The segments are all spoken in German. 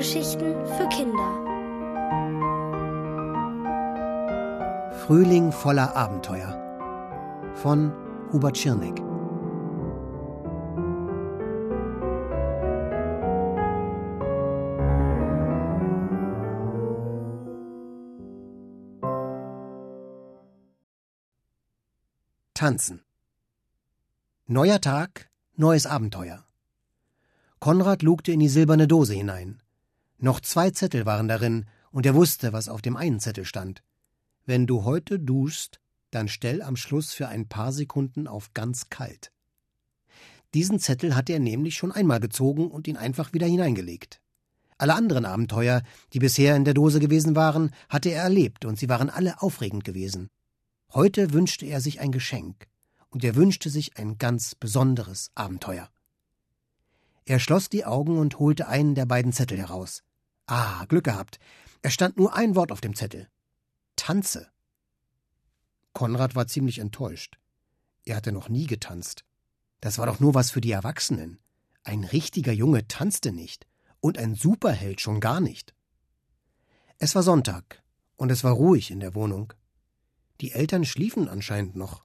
Hörgeschichten für Kinder. Frühling voller Abenteuer von Hubert Schirneck. Tanzen. Neuer Tag, neues Abenteuer. Konrad lugte in die silberne Dose hinein. Noch zwei Zettel waren darin, und er wusste, was auf dem einen Zettel stand. Wenn du heute duschst, dann stell am Schluss für ein paar Sekunden auf ganz kalt. Diesen Zettel hatte er nämlich schon einmal gezogen und ihn einfach wieder hineingelegt. Alle anderen Abenteuer, die bisher in der Dose gewesen waren, hatte er erlebt, und sie waren alle aufregend gewesen. Heute wünschte er sich ein Geschenk, und er wünschte sich ein ganz besonderes Abenteuer. Er schloss die Augen und holte einen der beiden Zettel heraus. Ah, Glück gehabt. Es stand nur ein Wort auf dem Zettel. Tanze. Konrad war ziemlich enttäuscht. Er hatte noch nie getanzt. Das war doch nur was für die Erwachsenen. Ein richtiger Junge tanzte nicht, und ein Superheld schon gar nicht. Es war Sonntag, und es war ruhig in der Wohnung. Die Eltern schliefen anscheinend noch.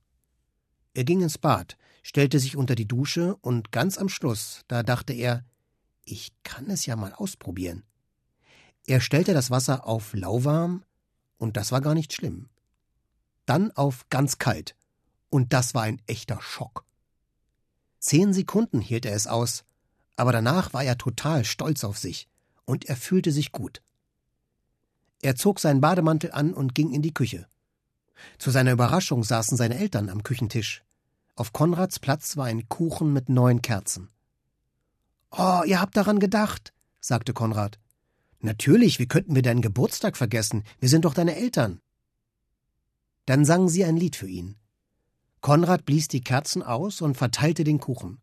Er ging ins Bad, stellte sich unter die Dusche und ganz am Schluss, da dachte er, ich kann es ja mal ausprobieren. Er stellte das Wasser auf lauwarm, und das war gar nicht schlimm. Dann auf ganz kalt, und das war ein echter Schock. Zehn Sekunden hielt er es aus, aber danach war er total stolz auf sich, und er fühlte sich gut. Er zog seinen Bademantel an und ging in die Küche. Zu seiner Überraschung saßen seine Eltern am Küchentisch. Auf Konrads Platz war ein Kuchen mit neun Kerzen. Oh, ihr habt daran gedacht, sagte Konrad. Natürlich, wie könnten wir deinen Geburtstag vergessen? Wir sind doch deine Eltern. Dann sangen sie ein Lied für ihn. Konrad blies die Kerzen aus und verteilte den Kuchen.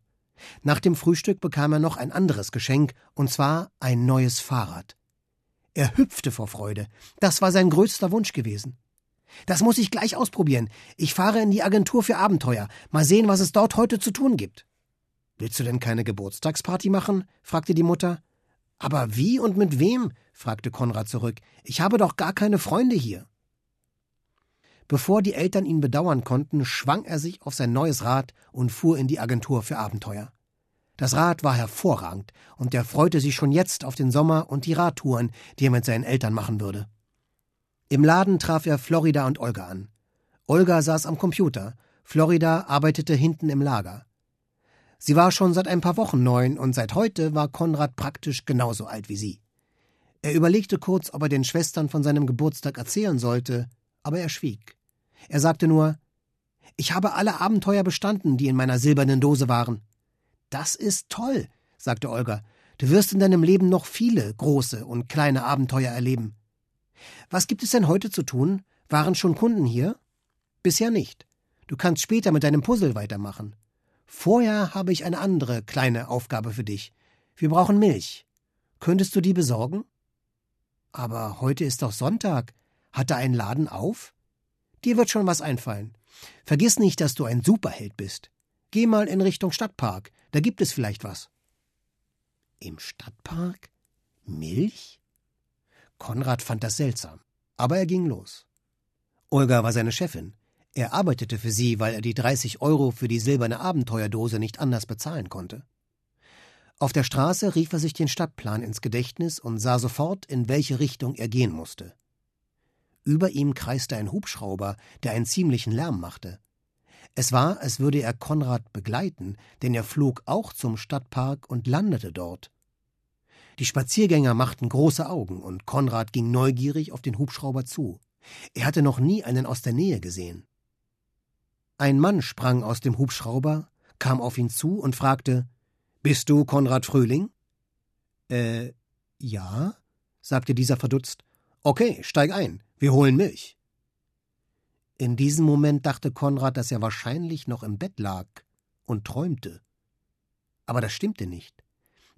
Nach dem Frühstück bekam er noch ein anderes Geschenk, und zwar ein neues Fahrrad. Er hüpfte vor Freude. Das war sein größter Wunsch gewesen. Das muss ich gleich ausprobieren. Ich fahre in die Agentur für Abenteuer. Mal sehen, was es dort heute zu tun gibt. Willst du denn keine Geburtstagsparty machen? fragte die Mutter. Aber wie und mit wem? fragte Konrad zurück. Ich habe doch gar keine Freunde hier. Bevor die Eltern ihn bedauern konnten, schwang er sich auf sein neues Rad und fuhr in die Agentur für Abenteuer. Das Rad war hervorragend, und er freute sich schon jetzt auf den Sommer und die Radtouren, die er mit seinen Eltern machen würde. Im Laden traf er Florida und Olga an. Olga saß am Computer, Florida arbeitete hinten im Lager. Sie war schon seit ein paar Wochen neun und seit heute war Konrad praktisch genauso alt wie sie. Er überlegte kurz, ob er den Schwestern von seinem Geburtstag erzählen sollte, aber er schwieg. Er sagte nur Ich habe alle Abenteuer bestanden, die in meiner silbernen Dose waren. Das ist toll, sagte Olga. Du wirst in deinem Leben noch viele große und kleine Abenteuer erleben. Was gibt es denn heute zu tun? Waren schon Kunden hier? Bisher nicht. Du kannst später mit deinem Puzzle weitermachen. Vorher habe ich eine andere kleine Aufgabe für dich. Wir brauchen Milch. Könntest du die besorgen? Aber heute ist doch Sonntag. Hat da ein Laden auf? Dir wird schon was einfallen. Vergiss nicht, dass du ein Superheld bist. Geh mal in Richtung Stadtpark. Da gibt es vielleicht was. Im Stadtpark? Milch? Konrad fand das seltsam, aber er ging los. Olga war seine Chefin. Er arbeitete für sie, weil er die 30 Euro für die silberne Abenteuerdose nicht anders bezahlen konnte. Auf der Straße rief er sich den Stadtplan ins Gedächtnis und sah sofort, in welche Richtung er gehen musste. Über ihm kreiste ein Hubschrauber, der einen ziemlichen Lärm machte. Es war, als würde er Konrad begleiten, denn er flog auch zum Stadtpark und landete dort. Die Spaziergänger machten große Augen, und Konrad ging neugierig auf den Hubschrauber zu. Er hatte noch nie einen aus der Nähe gesehen. Ein Mann sprang aus dem Hubschrauber, kam auf ihn zu und fragte Bist du Konrad Frühling? Äh, ja, sagte dieser verdutzt. Okay, steig ein, wir holen Milch. In diesem Moment dachte Konrad, dass er wahrscheinlich noch im Bett lag und träumte. Aber das stimmte nicht.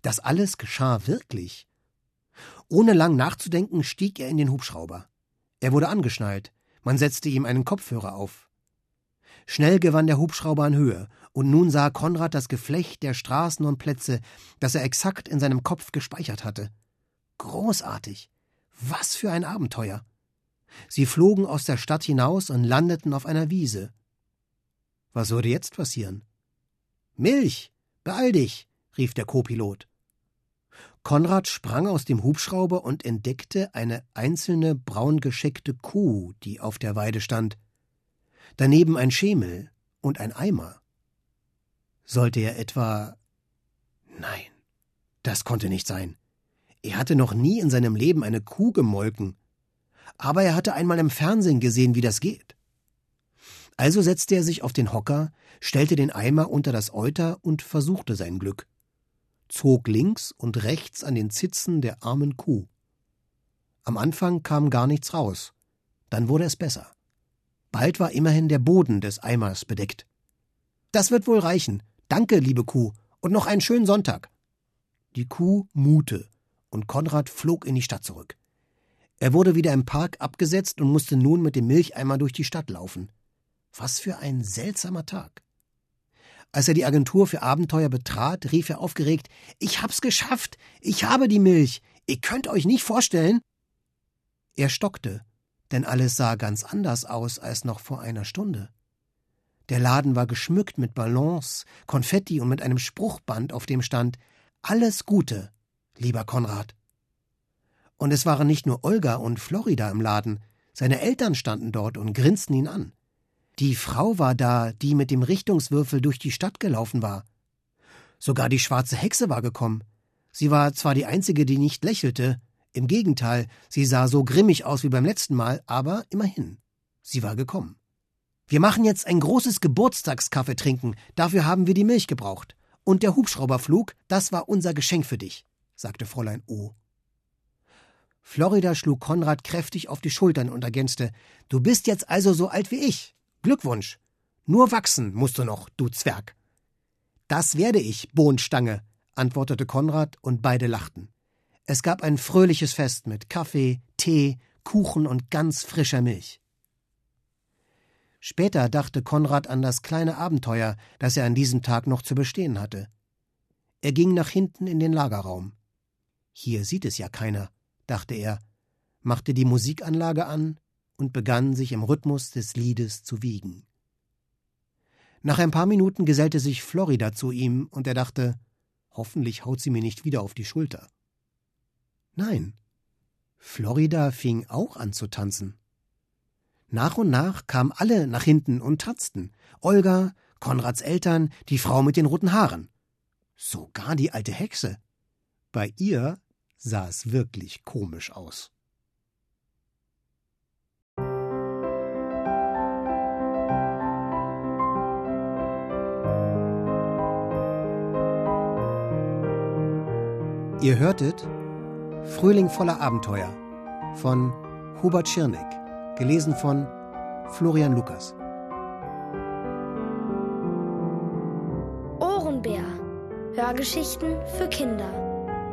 Das alles geschah wirklich. Ohne lang nachzudenken, stieg er in den Hubschrauber. Er wurde angeschnallt. Man setzte ihm einen Kopfhörer auf. Schnell gewann der Hubschrauber an Höhe, und nun sah Konrad das Geflecht der Straßen und Plätze, das er exakt in seinem Kopf gespeichert hatte. Großartig. Was für ein Abenteuer. Sie flogen aus der Stadt hinaus und landeten auf einer Wiese. Was würde jetzt passieren? Milch, beeil dich, rief der Kopilot. Konrad sprang aus dem Hubschrauber und entdeckte eine einzelne braun gescheckte Kuh, die auf der Weide stand. Daneben ein Schemel und ein Eimer. Sollte er etwa. Nein, das konnte nicht sein. Er hatte noch nie in seinem Leben eine Kuh gemolken. Aber er hatte einmal im Fernsehen gesehen, wie das geht. Also setzte er sich auf den Hocker, stellte den Eimer unter das Euter und versuchte sein Glück. Zog links und rechts an den Zitzen der armen Kuh. Am Anfang kam gar nichts raus. Dann wurde es besser. Bald war immerhin der Boden des Eimers bedeckt. Das wird wohl reichen. Danke, liebe Kuh, und noch einen schönen Sonntag. Die Kuh mute, und Konrad flog in die Stadt zurück. Er wurde wieder im Park abgesetzt und musste nun mit dem Milcheimer durch die Stadt laufen. Was für ein seltsamer Tag. Als er die Agentur für Abenteuer betrat, rief er aufgeregt Ich hab's geschafft. Ich habe die Milch. Ihr könnt euch nicht vorstellen. Er stockte, denn alles sah ganz anders aus als noch vor einer Stunde. Der Laden war geschmückt mit Ballons, Konfetti und mit einem Spruchband, auf dem stand Alles Gute, lieber Konrad. Und es waren nicht nur Olga und Florida im Laden, seine Eltern standen dort und grinsten ihn an. Die Frau war da, die mit dem Richtungswürfel durch die Stadt gelaufen war. Sogar die schwarze Hexe war gekommen. Sie war zwar die einzige, die nicht lächelte, im Gegenteil, sie sah so grimmig aus wie beim letzten Mal, aber immerhin, sie war gekommen. Wir machen jetzt ein großes Geburtstagskaffee trinken, dafür haben wir die Milch gebraucht. Und der Hubschrauberflug, das war unser Geschenk für dich, sagte Fräulein O. Florida schlug Konrad kräftig auf die Schultern und ergänzte Du bist jetzt also so alt wie ich. Glückwunsch. Nur wachsen musst du noch, du Zwerg. Das werde ich, Bohnstange, antwortete Konrad und beide lachten. Es gab ein fröhliches Fest mit Kaffee, Tee, Kuchen und ganz frischer Milch. Später dachte Konrad an das kleine Abenteuer, das er an diesem Tag noch zu bestehen hatte. Er ging nach hinten in den Lagerraum. Hier sieht es ja keiner, dachte er, machte die Musikanlage an und begann sich im Rhythmus des Liedes zu wiegen. Nach ein paar Minuten gesellte sich Florida zu ihm, und er dachte, hoffentlich haut sie mir nicht wieder auf die Schulter. Nein, Florida fing auch an zu tanzen. Nach und nach kamen alle nach hinten und tanzten. Olga, Konrads Eltern, die Frau mit den roten Haaren. Sogar die alte Hexe. Bei ihr sah es wirklich komisch aus. Ihr hörtet Frühling voller Abenteuer von Hubert Schirneck, gelesen von Florian Lukas. Ohrenbär. Hörgeschichten für Kinder.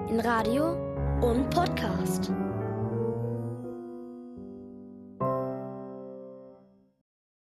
In Radio und Podcast.